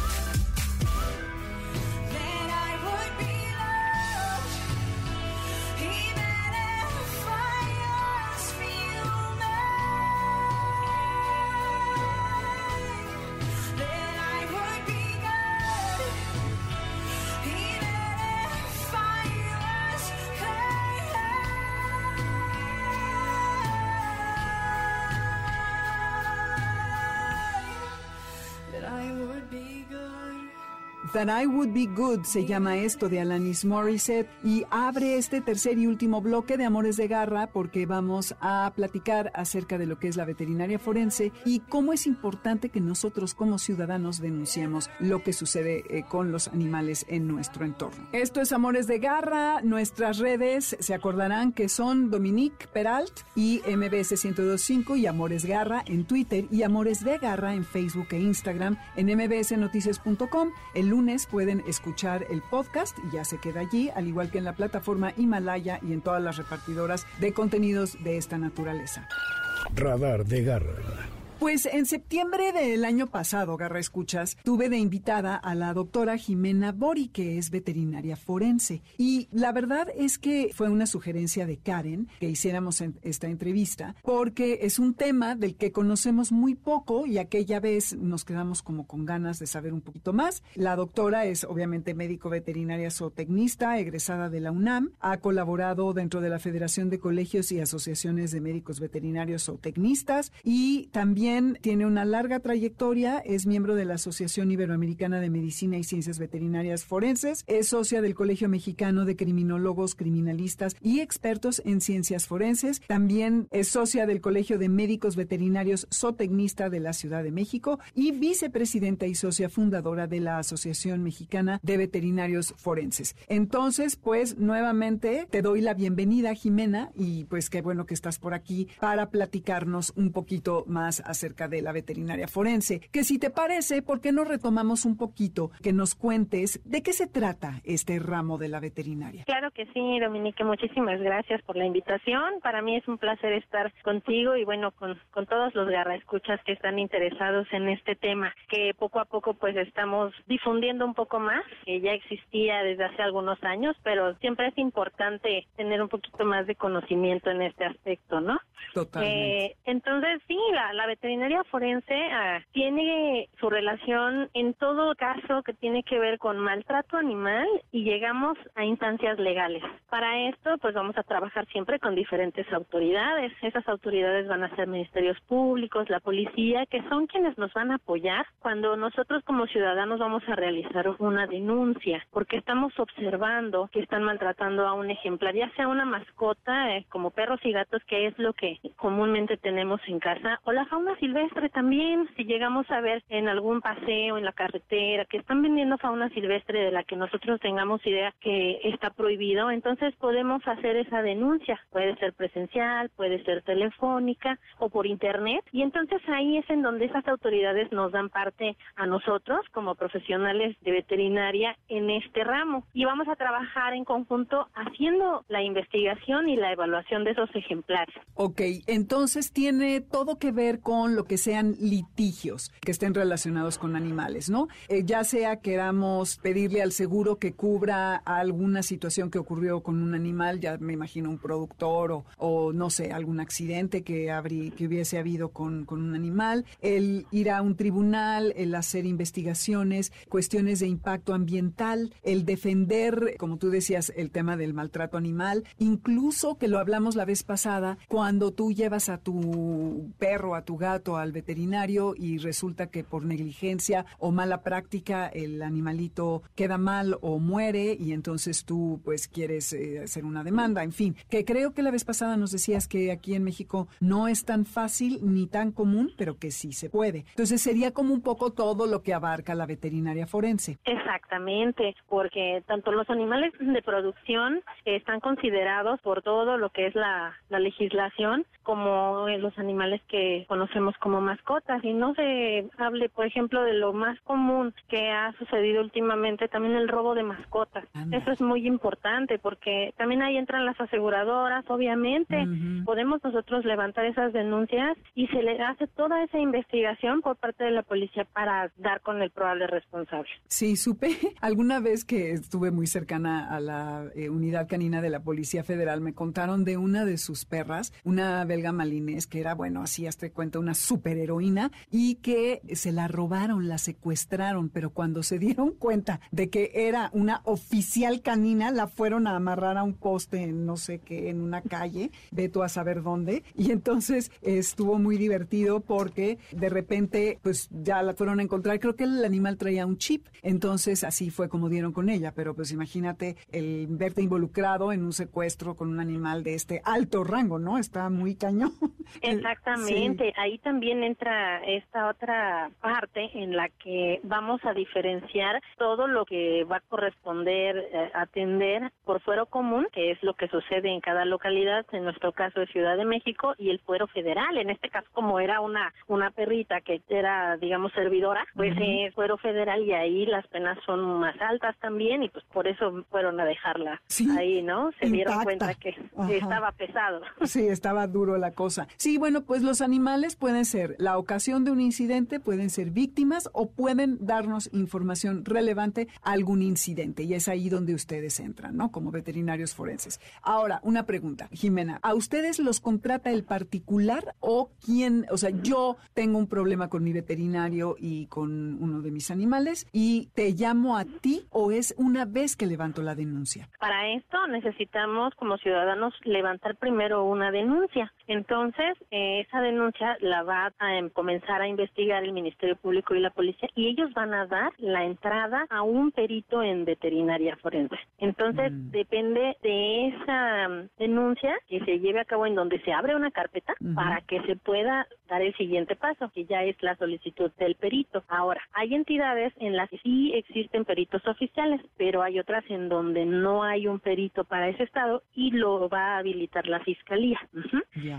That I Would Be Good se llama esto de Alanis Morissette y abre este tercer y último bloque de Amores de Garra porque vamos a platicar acerca de lo que es la veterinaria forense y cómo es importante que nosotros como ciudadanos denunciemos lo que sucede eh, con los animales en nuestro entorno. Esto es Amores de Garra, nuestras redes se acordarán que son Dominique Peralt y MBS 1025 y Amores Garra en Twitter y Amores de Garra en Facebook e Instagram en mbsnoticias.com. El lunes pueden escuchar el podcast y ya se queda allí, al igual que en la plataforma Himalaya y en todas las repartidoras de contenidos de esta naturaleza. Radar de Garra. Pues en septiembre del año pasado, Garra Escuchas, tuve de invitada a la doctora Jimena Bori, que es veterinaria forense. Y la verdad es que fue una sugerencia de Karen que hiciéramos esta entrevista, porque es un tema del que conocemos muy poco y aquella vez nos quedamos como con ganas de saber un poquito más. La doctora es obviamente médico veterinaria zootecnista, egresada de la UNAM, ha colaborado dentro de la Federación de Colegios y Asociaciones de Médicos Veterinarios Zootecnistas y también Tiene una larga trayectoria, es miembro de la Asociación Iberoamericana de Medicina y Ciencias Veterinarias Forenses, es socia del Colegio Mexicano de Criminólogos, Criminalistas y Expertos en Ciencias Forenses. También es socia del Colegio de Médicos Veterinarios Zootecnista de la Ciudad de México y vicepresidenta y socia fundadora de la Asociación Mexicana de Veterinarios Forenses. Entonces, pues nuevamente te doy la bienvenida, Jimena, y pues qué bueno que estás por aquí para platicarnos un poquito más acerca de la veterinaria forense. Que si te parece, ¿por qué no retomamos un poquito que nos cuentes de qué se trata este ramo de la veterinaria? Claro que sí, Dominique, muchísimas gracias por la invitación. Para mí es un placer estar contigo y bueno, con, con todos los garraescuchas que están interesados en este tema, que poco a poco pues estamos difundiendo un poco más, que ya existía desde hace algunos años, pero siempre es importante tener un poquito más de conocimiento en este aspecto, ¿no? Totalmente. Eh, entonces, sí, la, la veterinaria forense ah, tiene su relación en todo caso que tiene que ver con maltrato animal y llegamos a instancias legales. Para esto, pues vamos a trabajar siempre con diferentes autoridades. Esas autoridades van a ser ministerios públicos, la policía, que son quienes nos van a apoyar cuando nosotros como ciudadanos vamos a realizar una denuncia, porque estamos observando que están maltratando a un ejemplar, ya sea una mascota, eh, como perros y gatos, que es lo que comúnmente tenemos en casa, o la fauna silvestre también, si llegamos a ver en algún paseo en la carretera que están vendiendo fauna silvestre de la que nosotros tengamos idea que está prohibido, entonces podemos hacer esa denuncia. Puede ser presencial, puede ser telefónica o por internet. Y entonces ahí es en donde esas autoridades nos dan parte a nosotros como profesionales de veterinaria en este ramo. Y vamos a trabajar en conjunto haciendo la investigación y la evaluación de esos ejemplares. Ok, entonces tiene todo que ver con lo que sean litigios que estén relacionados con animales, ¿no? Eh, ya sea queramos pedirle al seguro que cubra alguna situación que ocurrió con un animal, ya me imagino un productor o, o no sé, algún accidente que, habrí- que hubiese habido con, con un animal, el ir a un tribunal, el hacer investigaciones, cuestiones de impacto ambiental, el defender, como tú decías, el tema del maltrato animal, incluso que lo hablamos la vez pasada, cuando tú llevas a tu perro, a tu gato al veterinario y resulta que por negligencia o mala práctica el animalito queda mal o muere y entonces tú pues quieres eh, hacer una demanda, en fin, que creo que la vez pasada nos decías que aquí en México no es tan fácil ni tan común, pero que sí se puede. Entonces sería como un poco todo lo que abarca la veterinaria forense. Exactamente, porque tanto los animales de producción están considerados por todo lo que es la, la legislación como los animales que conocemos como mascotas. Y no se hable, por ejemplo, de lo más común que ha sucedido últimamente, también el robo de mascotas. Anda. Eso es muy importante porque también ahí entran las aseguradoras, obviamente. Ujú. Podemos nosotros levantar esas denuncias y se le hace toda esa investigación por parte de la policía para dar con el probable responsable. Sí, supe alguna vez que estuve muy cercana a la eh, unidad canina de la Policía Federal, me contaron de una de sus perras, una belga malinés, que era, bueno, así hasta cuenta, una superheroína, y que se la robaron, la secuestraron, pero cuando se dieron cuenta de que era una oficial canina, la fueron a amarrar a un poste en no sé qué, en una calle, ve tú a saber dónde, y entonces estuvo muy divertido porque de repente, pues ya la fueron a encontrar, creo que el animal traía un chip, entonces así fue como dieron con ella, pero pues imagínate el verte involucrado en un secuestro con un animal de este alto rango, ¿no? Está muy cañón. Exactamente, ahí también entra esta otra parte en la que vamos a diferenciar todo lo que va a corresponder eh, atender por fuero común, que es lo que sucede en cada localidad, en nuestro caso es Ciudad de México, y el fuero federal, en este caso como era una, una perrita que era, digamos, servidora, pues es fuero federal y ahí las penas son más altas también y pues por eso fueron a dejarla Sí, ahí, ¿no? Se dieron cuenta que Ajá. estaba pesado. Sí, estaba duro la cosa. Sí, bueno, pues los animales pueden ser la ocasión de un incidente, pueden ser víctimas o pueden darnos información relevante a algún incidente. Y es ahí donde ustedes entran, ¿no? Como veterinarios forenses. Ahora, una pregunta, Jimena. ¿A ustedes los contrata el particular o quién? O sea, yo tengo un problema con mi veterinario y con uno de mis animales y te llamo a ti o es una vez que levanto la denuncia. Para esto necesitamos como ciudadanos levantar primero una denuncia. Entonces, eh, esa denuncia la la va a em, comenzar a investigar el Ministerio Público y la policía y ellos van a dar la entrada a un perito en veterinaria forense. Entonces, Mm. depende de esa mm, denuncia que se lleve a cabo en donde se abre una carpeta para que se pueda dar el siguiente paso, que ya es la solicitud del perito. Ahora, hay entidades en las que sí existen peritos oficiales, pero hay otras en donde no hay un perito para ese estado y lo va a habilitar la fiscalía.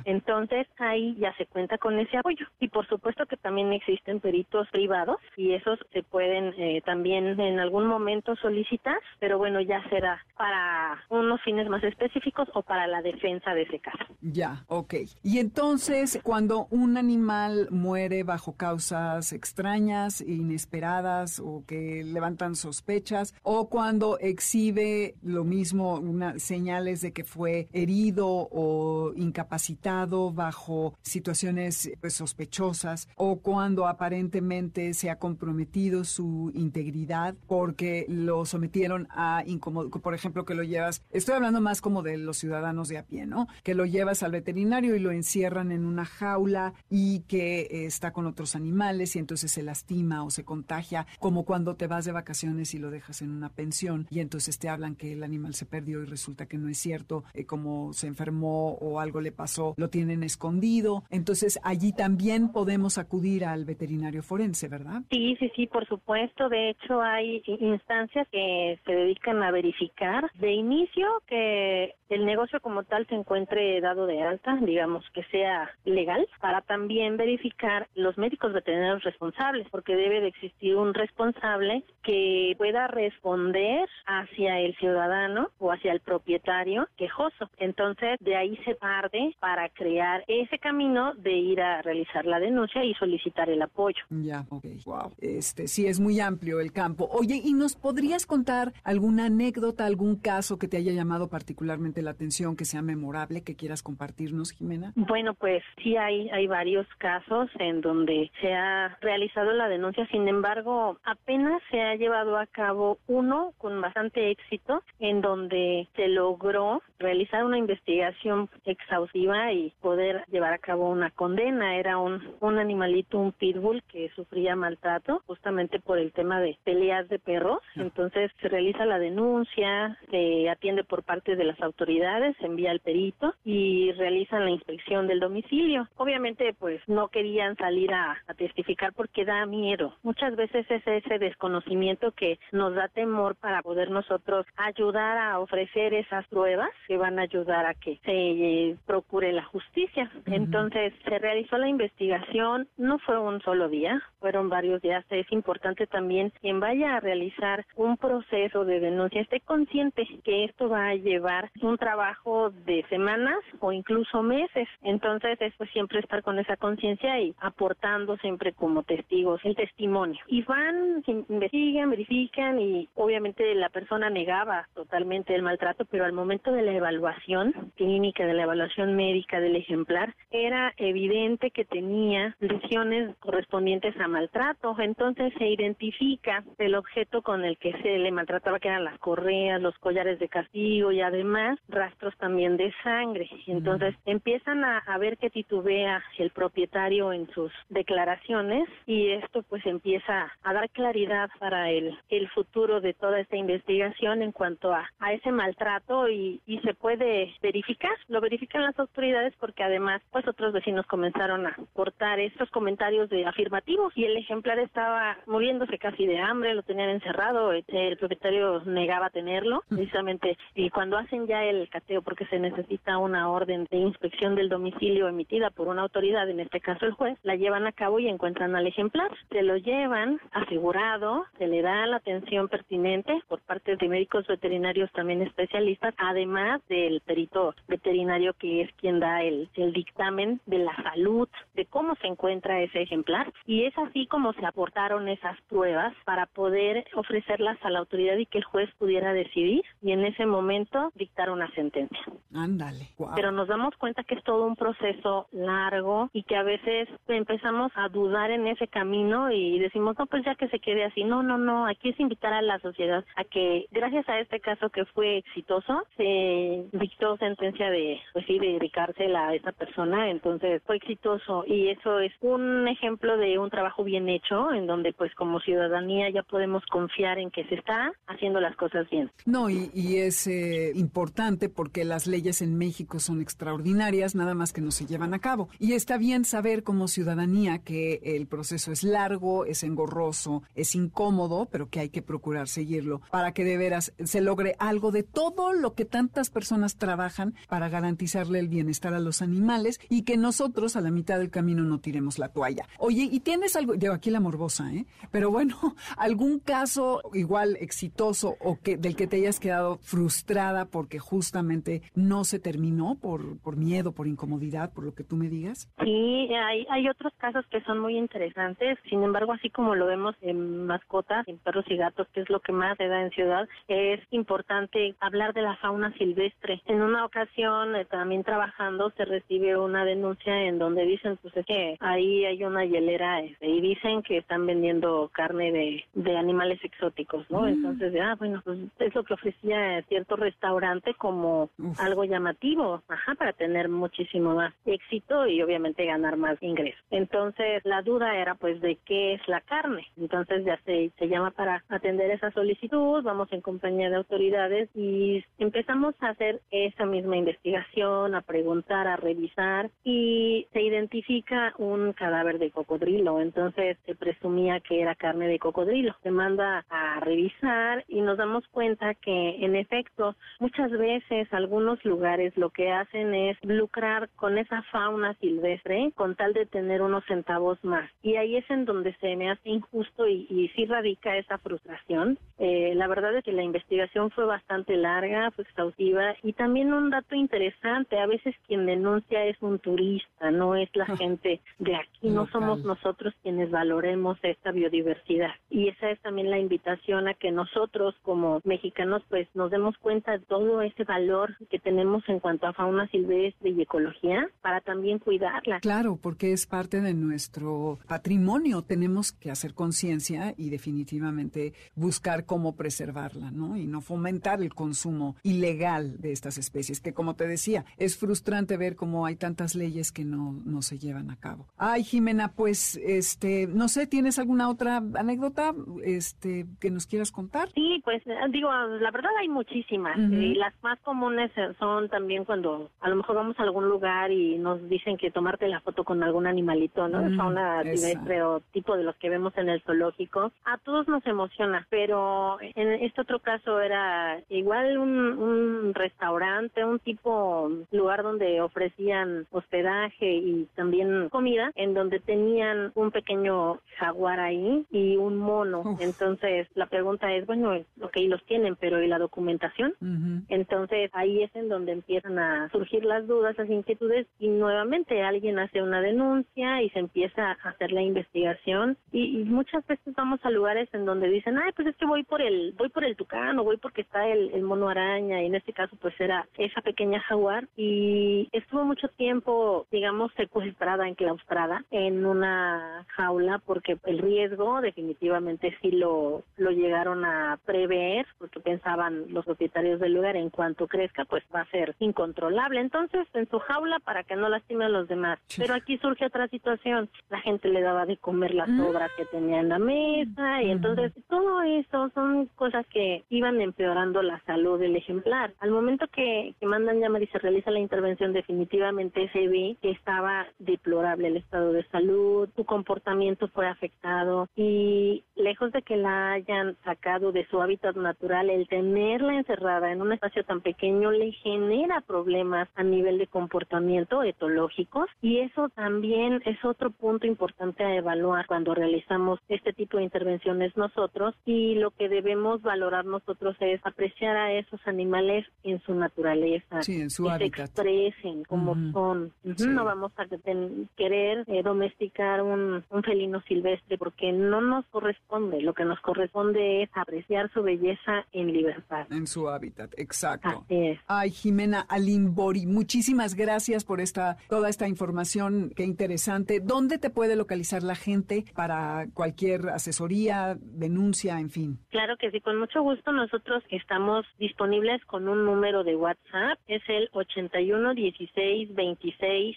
Entonces ahí ya se cuenta con ese apoyo. Y por supuesto que también existen peritos privados y esos se pueden eh, también en algún momento solicitar, pero bueno, ya será para unos fines más específicos o para la defensa de ese caso. Ya, ok. Y entonces, cuando un animal muere bajo causas extrañas, inesperadas o que levantan sospechas, o cuando exhibe lo mismo, una, señales de que fue herido o incapacitado bajo situaciones pues, sospechosas, o cuando aparentemente se ha comprometido su integridad porque lo sometieron a incomod por ejemplo, que lo llevas, estoy hablando más como de los ciudadanos de a pie, ¿no? Que lo llevas al veterinario y lo encierran en una jaula y que eh, está con otros animales y entonces se lastima o se contagia, como cuando te vas de vacaciones y lo dejas en una pensión y entonces te hablan que el animal se perdió y resulta que no es cierto, eh, como se enfermó o algo le pasó, lo tienen escondido. Entonces allí también podemos acudir al veterinario forense, ¿verdad? Sí, sí, sí, por supuesto. De hecho, hay instancias que se dedican a verificar de inicio que el negocio como tal se encuentre dado de alta, digamos que sea legal, para también verificar los médicos veterinarios responsables, porque debe de existir un responsable que pueda responder hacia el ciudadano o hacia el propietario quejoso. Entonces, de ahí se parte para crear ese camino de ir a realizar la denuncia y solicitar el apoyo. Ya, ok. Wow. Este, sí, es muy amplio el campo. Oye, ¿y nos podrías contar alguna anécdota, algún caso que te haya llamado particularmente la atención, que sea memorable, que quieras compartirnos, Jimena? Bueno, pues sí hay, hay varios casos en donde se ha realizado la denuncia, sin embargo, apenas se ha llevado a cabo uno con bastante éxito, en donde se logró realizar una investigación exhaustiva y poder llevar a cabo una condena. Era un, un animalito, un pitbull que sufría maltrato justamente por el tema de peleas de perros. Entonces se realiza la denuncia, se atiende por parte de las autoridades, se envía al perito y realizan la inspección del domicilio. Obviamente, pues no querían salir a, a testificar porque da miedo. Muchas veces es ese desconocimiento que nos da temor para poder nosotros ayudar a ofrecer esas pruebas que van a ayudar a que se eh, procure la justicia. Entonces se realizó la investigación, no fue un solo día, fueron varios días. Es importante también quien vaya a realizar un proceso de denuncia esté consciente que esto va a llevar un trabajo de semanas o incluso meses. Entonces es pues siempre estar con esa conciencia y aportando siempre como testigos el testimonio. Y van, investigan, verifican y obviamente la persona negaba totalmente el maltrato, pero al momento de la evaluación clínica, de la evaluación médica del ejemplar, era evidente que tenía lesiones correspondientes a maltrato. Entonces se identifica el objeto con el que se le maltrataba, que eran las correas, los collares de castigo y además rastros también de sangre. Entonces empiezan a, a ver que titubea el propietario en sus declaraciones y esto pues empieza a dar claridad para el, el futuro de toda esta investigación en cuanto a, a ese maltrato y, y se puede verificar, lo verifican las autoridades porque además pues otros vecinos comenzaron a cortar estos comentarios de afirmativos y el ejemplar estaba muriéndose casi de hambre, lo tenían encerrado, el propietario negaba tenerlo precisamente y cuando hacen ya el cateo porque se necesita una orden de inspección del domicilio emitida por una autoridad, en este caso el juez, la llevan a cabo y encuentran al ejemplar, se lo llevan asegurado, se le da la atención pertinente por parte de médicos veterinarios también especialistas, además del perito veterinario que es quien da el, el dictamen de la salud, de cómo se encuentra ese ejemplar y es así como se aportaron esas pruebas para poder ofrecerlas a la autoridad y que el juez pudiera decidir y en ese momento dictar una sentencia. Ándale. Wow. Pero nos damos cuenta que es todo un proceso largo y que a veces empezamos a dudar en ese camino y decimos, no, pues ya que se quede así. No, no, no, aquí es invitar a la sociedad a que gracias a este caso que fue exitoso, se dictó sentencia de, pues sí, de cárcel a esa persona, entonces fue exitoso y eso es un ejemplo de un trabajo bien hecho en donde pues como ciudadanía ya podemos confiar en que se está haciendo las cosas bien. No, y, y es eh, importante porque las leyes en México son extraordinarias, nada más que no se llevan a cabo. Y está bien saber como ciudadanía que el proceso es largo, es engorroso, es incómodo, pero que hay que procurar seguirlo para que de veras se logre algo de todo lo que tantas personas trabajan para garantizarle el bienestar a los animales y que nosotros a la mitad del camino no tiremos la toalla. Oye, ¿y tienes algo? Digo, aquí la morbosa, ¿eh? Pero bueno, algún caso igual exitoso o que del que te hayas quedado frustrada porque justamente no se terminó por, por miedo, por incomodidad, por lo que tú me digas? Sí, hay, hay otros casos que son muy interesantes. Sin embargo, así como lo vemos en mascotas, en perros y gatos, que es lo que más se da en ciudad, es importante hablar de la fauna silvestre. En una ocasión, eh, también trabajando, se recibe una denuncia en donde dicen pues es que ahí hay una hielera este, y dicen que están vendiendo carne de, de animales exóticos, ¿no? Entonces, ah, bueno, pues es lo que ofrecía cierto restaurante como Uf. algo llamativo, ajá, para tener muchísimo más éxito y obviamente ganar más ingresos. Entonces, la duda era pues de qué es la carne. Entonces, ya se, se llama para atender esa solicitud, vamos en compañía de autoridades y empezamos a hacer esa misma investigación, a preguntar, a revisar y se identifica un cadáver de cocodrilo. Entonces, se presumía que era carne de cocodrilo. Se manda a revisar y nos damos cuenta que en efecto muchas veces algunos lugares lo que hacen es lucrar con esa fauna silvestre con tal de tener unos centavos más. Y ahí es en donde se me hace injusto y, y sí radica esa frustración. Eh, la verdad es que la investigación fue bastante larga, fue exhaustiva y también un dato interesante, a veces quien denuncia es un turista, no es la gente de aquí, no somos nosotros quienes valoremos esta biodiversidad. Y esa es también la invitación a que nosotros como mexicanos pues nos demos cuenta de todo ese valor que tenemos en cuanto a fauna silvestre y ecología para también cuidarla. Claro, porque es parte de nuestro patrimonio. Tenemos que hacer conciencia y definitivamente buscar cómo preservarla, ¿no? Y no fomentar el consumo ilegal de estas especies, que como te decía, es frustrante ver cómo hay tantas leyes que no, no se llevan a cabo. Ay, Jimena, pues, este, no sé, ¿tienes alguna otra anécdota, este, que nos quieras contar? Sí, pues eh, digo, la verdad hay muchísimas. Y las más comunes eh, son también cuando a lo mejor vamos a algún lugar y nos dicen que tomarte la foto con algún animalito, ¿no? Mm, De fauna silvestre o tipo de los que vemos en el zoológico. A todos nos emociona, pero en este otro caso era igual un, un restaurante, un tipo lugar donde ofrecían hospedaje y también comida, en donde tenían un pequeño jaguar ahí y un mono. Uf. Entonces, la pregunta es, bueno, ok, los tienen, pero ¿y la documentación? Ujú. Entonces ahí es en donde empiezan a surgir las dudas, las inquietudes y nuevamente alguien hace una denuncia y se empieza a hacer la investigación y, y muchas veces vamos a lugares en donde dicen, ay, pues es que voy por el voy por el tucán o voy porque está el, el mono araña y en este caso pues era esa pequeña jaguar y estuvo mucho tiempo, digamos, secuestrada, enclaustrada en una jaula porque el riesgo definitivamente sí lo, lo llegaron a prever porque pensaban los propietarios del lugar en cuanto crezca pues va a ser incontrolable. Entonces en su jaula para que no lastime a los demás. Pero aquí surge otra situación. La gente le daba de comer las Mm. sobras que tenía en la mesa y Mm. entonces todo eso son cosas que iban empeorando la salud del ejemplar. Al momento que, que mandan llamar y se realiza la intervención definitivamente se ve que estaba deplorable el estado de salud, su comportamiento fue afectado y lejos de que la hayan sacado de su hábitat natural, el tenerla encerrada en un espacio tan pequeño le genera problemas a nivel de comportamiento etológicos y eso también es otro punto importante a evaluar cuando realizamos este tipo de intervenciones nosotros y lo que debemos valorar nosotros es apreciar a esos animales en su naturaleza Sí, en su y se expresen como son. Sí. No vamos a ten- querer eh, domesticar un, un felino silvestre porque no nos corresponde. Lo que nos corresponde es apreciar su belleza en libertad. En su hábitat, exacto. Así es. Ay, Jimena Alimbori, muchísimas gracias por esta toda esta información, qué interesante. ¿Dónde te puede localizar la gente para cualquier asesoría, denuncia, en fin? Claro que sí, con mucho gusto. Nosotros estamos disponibles con un número de WhatsApp. Es el 81 16 26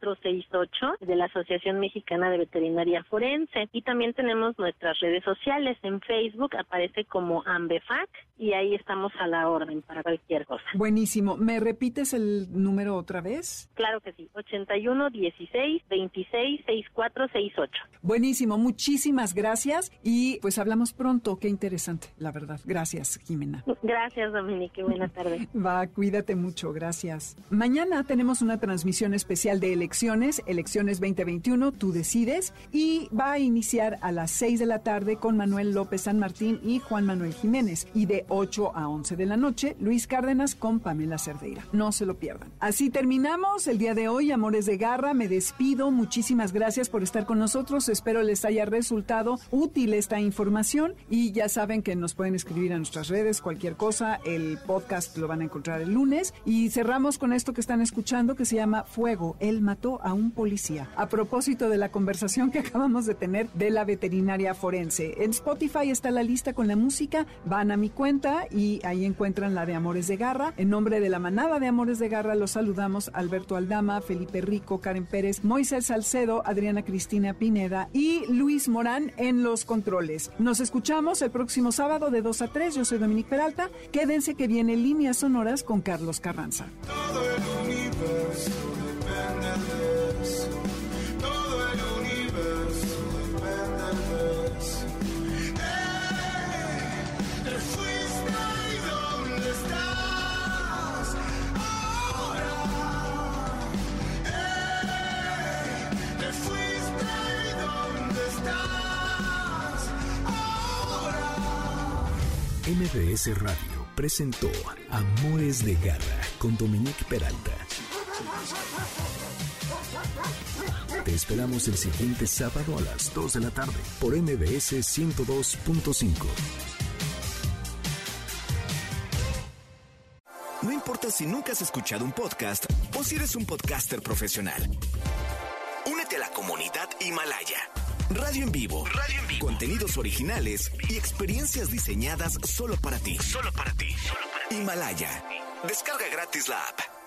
6468 de la Asociación Mexicana de Veterinaria Forense. Y también tenemos nuestras redes sociales. En Facebook aparece como AMBEFAC y ahí estamos a la orden para cualquier cosa. Buenísimo. ¿Me repites el número otra vez? Claro que sí, 81 16 26 6468. Buenísimo, muchísimas gracias y pues hablamos pronto. Qué interesante, la verdad. Gracias, Jimena. Gracias, Dominique. Buenas tardes. Va, cuídate mucho, gracias. Mañana tenemos una transmisión especial de elecciones, elecciones 2021, tú decides, y va a iniciar a las 6 de la tarde con Manuel López San Martín y Juan Manuel Jiménez, y de 8 a 11 de la noche, Luis Cárdenas con Pamela Cerdeira. No se lo pierdan. Así terminamos el día de hoy, Amores de Garra, me despido, muchísimas gracias por estar con nosotros, espero les haya resultado útil esta información y ya saben que nos pueden escribir a nuestras redes, cualquier cosa, el podcast lo van a encontrar el lunes. Y cerramos con esto que están escuchando que se llama Fuego, él mató a un policía. A propósito de la conversación que acabamos de tener de la veterinaria forense. En Spotify está la lista con la música, van a mi cuenta y ahí encuentran la de Amores de Garra. En nombre de la manada de Amores de Garra los saludamos Alberto Aldama, Felipe Rico, Karen Pérez, Moisés Salcedo, Adriana Cristina Pineda y Luis Morán en los controles. Nos escuchamos el próximo sábado de 2 a 3. Yo soy Dominique Peralta. Quédense que viene Líneas Sonoras con Carlos Carranza. MBS Radio presentó Amores de Garra con Dominique Peralta. Te esperamos el siguiente sábado a las 2 de la tarde por MBS 102.5. No importa si nunca has escuchado un podcast o si eres un podcaster profesional. Únete a la comunidad Himalaya. Radio en vivo. Radio en vivo. Contenidos originales y experiencias diseñadas solo para ti. Solo para ti. Himalaya. Descarga gratis la app.